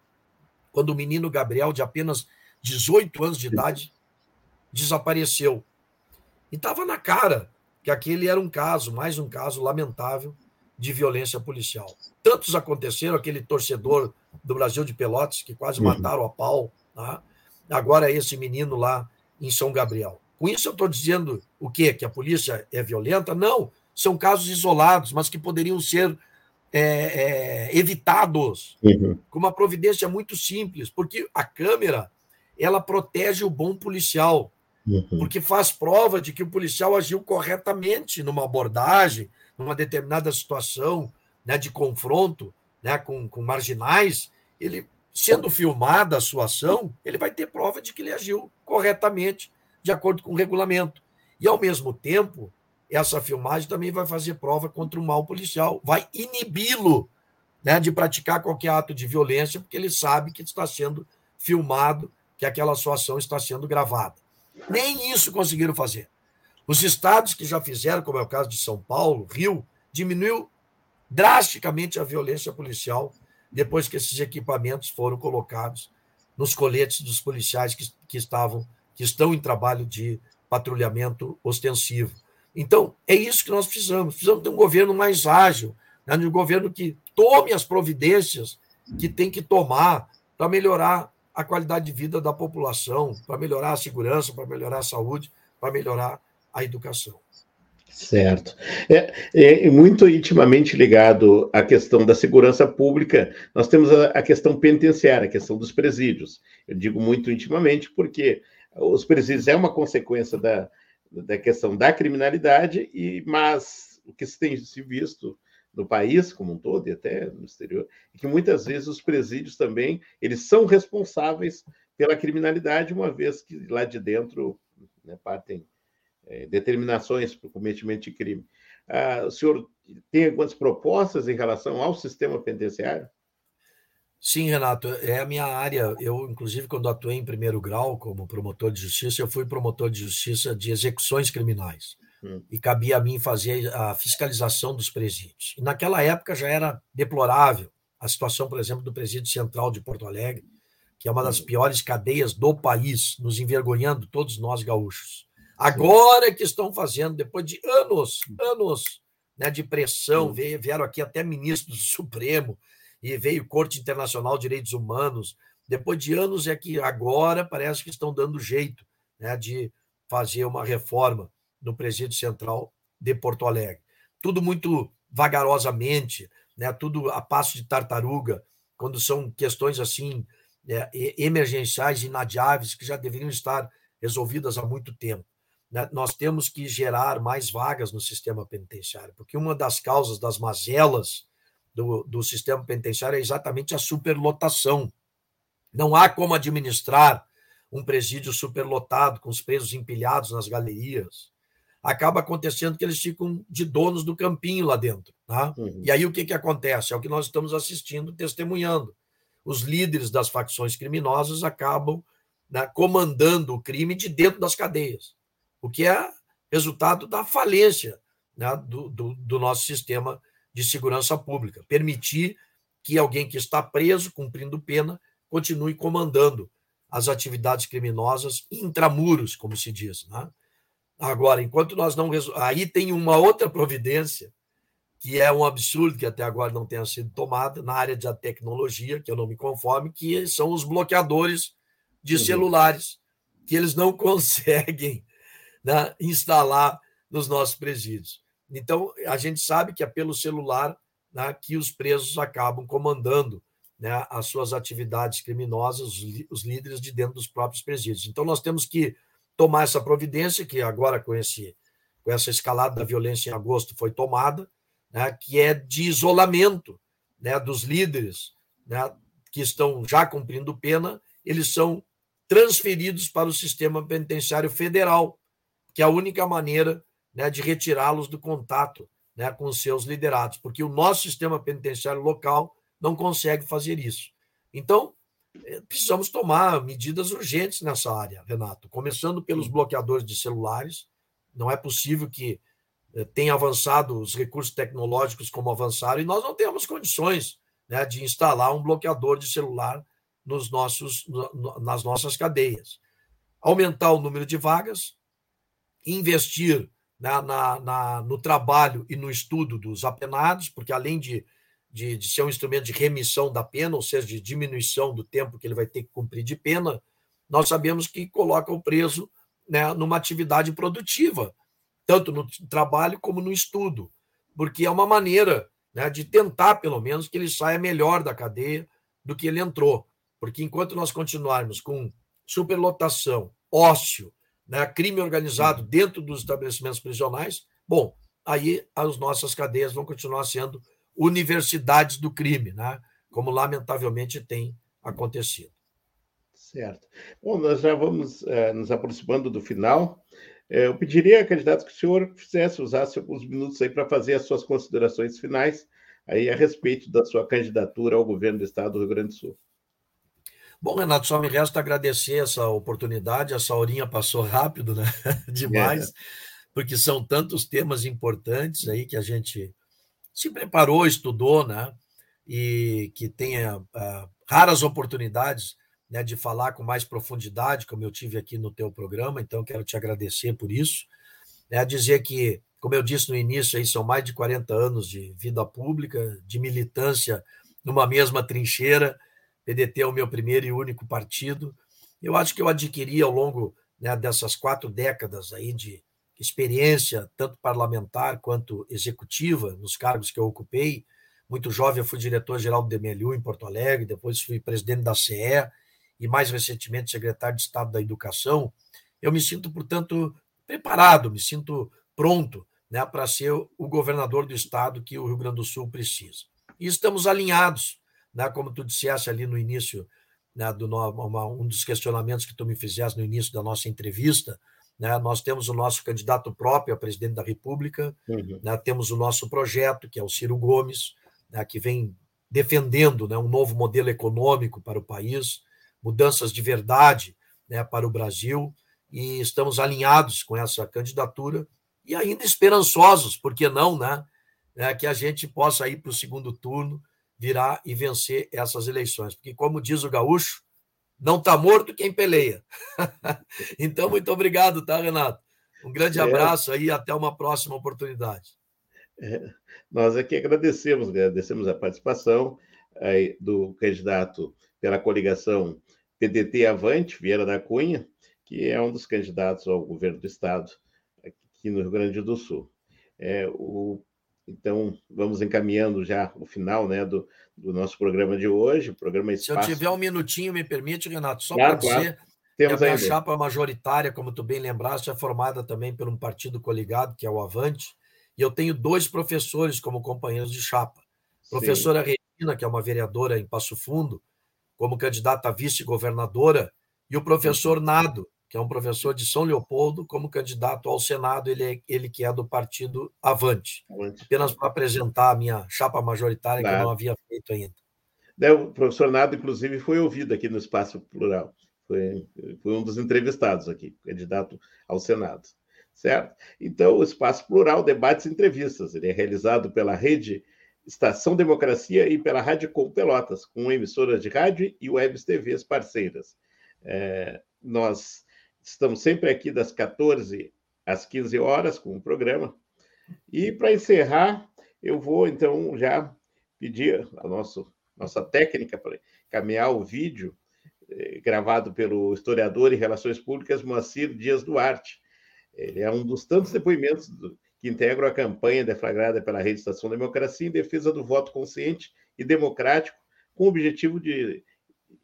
quando o menino Gabriel, de apenas 18 anos de idade, desapareceu. E estava na cara que aquele era um caso, mais um caso lamentável de violência policial. Tantos aconteceram, aquele torcedor do Brasil de Pelotas, que quase uhum. mataram a pau, tá? agora esse menino lá em São Gabriel. Com isso eu estou dizendo o quê? Que a polícia é violenta? Não, são casos isolados, mas que poderiam ser é, é, evitados uhum. com uma providência muito simples, porque a câmera ela protege o bom policial, uhum. porque faz prova de que o policial agiu corretamente numa abordagem, numa determinada situação né, de confronto né, com, com marginais, ele sendo filmada a sua ação, ele vai ter prova de que ele agiu corretamente de acordo com o regulamento. E, ao mesmo tempo, essa filmagem também vai fazer prova contra o mal policial, vai inibi-lo né, de praticar qualquer ato de violência, porque ele sabe que está sendo filmado, que aquela sua ação está sendo gravada. Nem isso conseguiram fazer. Os estados que já fizeram, como é o caso de São Paulo, Rio, diminuiu drasticamente a violência policial depois que esses equipamentos foram colocados nos coletes dos policiais que, que estavam que estão em trabalho de patrulhamento ostensivo. Então, é isso que nós precisamos. Precisamos de um governo mais ágil, né? de um governo que tome as providências que tem que tomar para melhorar a qualidade de vida da população, para melhorar a segurança, para melhorar a saúde, para melhorar a educação. Certo. É, é, muito intimamente ligado à questão da segurança pública, nós temos a, a, questão penitenciária, a questão dos presídios. Eu digo muito intimamente porque os presídios é uma consequência da, da questão da criminalidade, e mas o que se tem se visto no país como um todo e até no exterior, é que muitas vezes os presídios também eles são responsáveis pela criminalidade, uma vez que lá de dentro né, partem é, determinações para o cometimento de crime. Ah, o senhor tem algumas propostas em relação ao sistema penitenciário? Sim, Renato, é a minha área. Eu, inclusive, quando atuei em primeiro grau como promotor de justiça, eu fui promotor de justiça de execuções criminais. Hum. E cabia a mim fazer a fiscalização dos presídios. E naquela época já era deplorável a situação, por exemplo, do presídio central de Porto Alegre, que é uma das piores cadeias do país, nos envergonhando, todos nós gaúchos. Agora é que estão fazendo, depois de anos, anos né, de pressão, vieram aqui até ministros do Supremo, e veio Corte Internacional de Direitos Humanos. Depois de anos é que agora parece que estão dando jeito né, de fazer uma reforma no Presídio Central de Porto Alegre. Tudo muito vagarosamente, né, tudo a passo de tartaruga, quando são questões assim é, emergenciais, inadiáveis, que já deveriam estar resolvidas há muito tempo. Né? Nós temos que gerar mais vagas no sistema penitenciário, porque uma das causas das mazelas do, do sistema penitenciário é exatamente a superlotação. Não há como administrar um presídio superlotado, com os presos empilhados nas galerias. Acaba acontecendo que eles ficam de donos do campinho lá dentro. Tá? Uhum. E aí o que, que acontece? É o que nós estamos assistindo, testemunhando os líderes das facções criminosas acabam né, comandando o crime de dentro das cadeias, o que é resultado da falência né, do, do, do nosso sistema de segurança pública. Permitir que alguém que está preso, cumprindo pena, continue comandando as atividades criminosas intramuros, como se diz. Né? Agora, enquanto nós não. Aí tem uma outra providência que é um absurdo que até agora não tenha sido tomada na área da tecnologia, que eu não me conforme, que são os bloqueadores de uhum. celulares, que eles não conseguem né, instalar nos nossos presídios. Então, a gente sabe que é pelo celular né, que os presos acabam comandando né, as suas atividades criminosas, os líderes de dentro dos próprios presídios. Então, nós temos que tomar essa providência, que agora, com, esse, com essa escalada da violência em agosto, foi tomada, né, que é de isolamento né, dos líderes né, que estão já cumprindo pena, eles são transferidos para o sistema penitenciário federal, que é a única maneira né, de retirá-los do contato né, com os seus liderados, porque o nosso sistema penitenciário local não consegue fazer isso. Então, eh, precisamos tomar medidas urgentes nessa área, Renato, começando pelos bloqueadores de celulares. Não é possível que eh, tem avançado os recursos tecnológicos como avançaram, e nós não temos condições né, de instalar um bloqueador de celular nos nossos, nas nossas cadeias. Aumentar o número de vagas, investir na, na, na, no trabalho e no estudo dos apenados, porque além de, de, de, ser um instrumento de remissão da pena, ou seja, de diminuição do tempo que ele vai ter que cumprir de pena, nós sabemos que coloca o preso né, numa atividade produtiva, tanto no trabalho como no estudo, porque é uma maneira né, de tentar, pelo menos, que ele saia melhor da cadeia do que ele entrou. Porque enquanto nós continuarmos com superlotação, ócio, né, crime organizado dentro dos estabelecimentos prisionais, bom, aí as nossas cadeias vão continuar sendo universidades do crime, né, como lamentavelmente tem acontecido. Certo. Bom, nós já vamos eh, nos aproximando do final. É, eu pediria, candidato, que o senhor fizesse, usasse alguns minutos aí para fazer as suas considerações finais aí a respeito da sua candidatura ao governo do Estado do Rio Grande do Sul. Bom, Renato, só me resta agradecer essa oportunidade. Essa horinha passou rápido, né? Demais, é. porque são tantos temas importantes aí que a gente se preparou, estudou, né? E que tenha uh, raras oportunidades né, de falar com mais profundidade, como eu tive aqui no teu programa, então quero te agradecer por isso. É dizer que, como eu disse no início, aí são mais de 40 anos de vida pública, de militância numa mesma trincheira. PDT é o meu primeiro e único partido. Eu acho que eu adquiri ao longo né, dessas quatro décadas aí de experiência, tanto parlamentar quanto executiva, nos cargos que eu ocupei. Muito jovem, eu fui diretor-geral do DMLU em Porto Alegre, depois fui presidente da CE, e mais recentemente secretário de Estado da Educação, eu me sinto, portanto, preparado, me sinto pronto né, para ser o governador do Estado que o Rio Grande do Sul precisa. E estamos alinhados, né, como tu disseste ali no início, né, do, uma, um dos questionamentos que tu me fizeste no início da nossa entrevista, né, nós temos o nosso candidato próprio a presidente da República, uhum. né, temos o nosso projeto, que é o Ciro Gomes, né, que vem defendendo né, um novo modelo econômico para o país, mudanças de verdade né, para o Brasil e estamos alinhados com essa candidatura e ainda esperançosos, por que não, né? É, que a gente possa ir para o segundo turno, virar e vencer essas eleições. Porque, como diz o gaúcho, não está morto quem peleia. então, muito obrigado, tá, Renato? Um grande é. abraço aí e até uma próxima oportunidade. É, nós aqui agradecemos, agradecemos a participação aí, do candidato pela coligação PDT Avante, Vieira da Cunha, que é um dos candidatos ao governo do Estado aqui no Rio Grande do Sul. É, o, então, vamos encaminhando já o final né, do, do nosso programa de hoje. Programa Espaço... Se eu tiver um minutinho, me permite, Renato, só claro, para dizer claro. Temos que a minha ainda. chapa majoritária, como tu bem lembraste, é formada também por um partido coligado, que é o Avante, e eu tenho dois professores como companheiros de chapa. Professora Sim. Regina, que é uma vereadora em Passo Fundo, como candidata a vice-governadora, e o professor Nado, que é um professor de São Leopoldo, como candidato ao Senado, ele, é, ele que é do partido Avante. Avante. Apenas para apresentar a minha chapa majoritária, claro. que eu não havia feito ainda. O professor Nado, inclusive, foi ouvido aqui no Espaço Plural. Foi, foi um dos entrevistados aqui, candidato ao Senado. Certo? Então, o Espaço Plural, debates e entrevistas. Ele é realizado pela rede Estação Democracia e pela Rádio Com Pelotas, com emissoras de rádio e webs TVs parceiras. É, nós Estamos sempre aqui das 14 às 15 horas com o programa. E para encerrar, eu vou então já pedir a nosso, nossa técnica para caminhar o vídeo eh, gravado pelo historiador em Relações Públicas Moacir Dias Duarte. Ele é um dos tantos depoimentos do, que integram a campanha deflagrada pela Rede Estação Democracia em defesa do voto consciente e democrático, com o objetivo de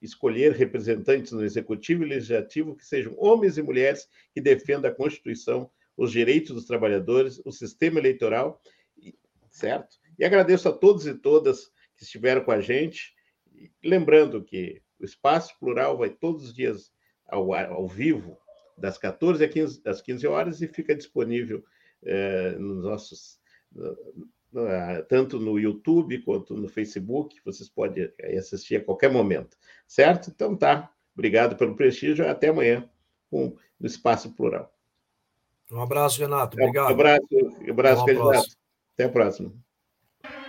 escolher representantes no executivo e legislativo que sejam homens e mulheres que defendam a Constituição, os direitos dos trabalhadores, o sistema eleitoral, certo? E agradeço a todos e todas que estiveram com a gente. Lembrando que o Espaço Plural vai todos os dias ao, ao vivo, das 14 às 15, às 15 horas, e fica disponível eh, nos nossos tanto no YouTube quanto no Facebook, vocês podem assistir a qualquer momento, certo? Então tá, obrigado pelo prestígio, até amanhã com o Espaço Plural. Um abraço, Renato, obrigado. Um abraço, um abraço, candidato. Até a próxima.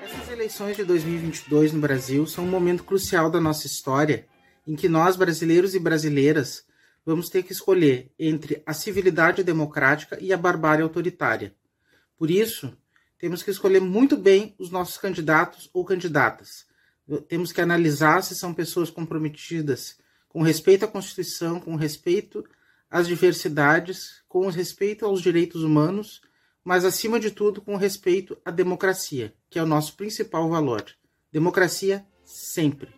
Essas eleições de 2022 no Brasil são um momento crucial da nossa história, em que nós, brasileiros e brasileiras, vamos ter que escolher entre a civilidade democrática e a barbárie autoritária. Por isso, temos que escolher muito bem os nossos candidatos ou candidatas. Temos que analisar se são pessoas comprometidas com respeito à Constituição, com respeito às diversidades, com respeito aos direitos humanos, mas acima de tudo com respeito à democracia, que é o nosso principal valor. Democracia sempre.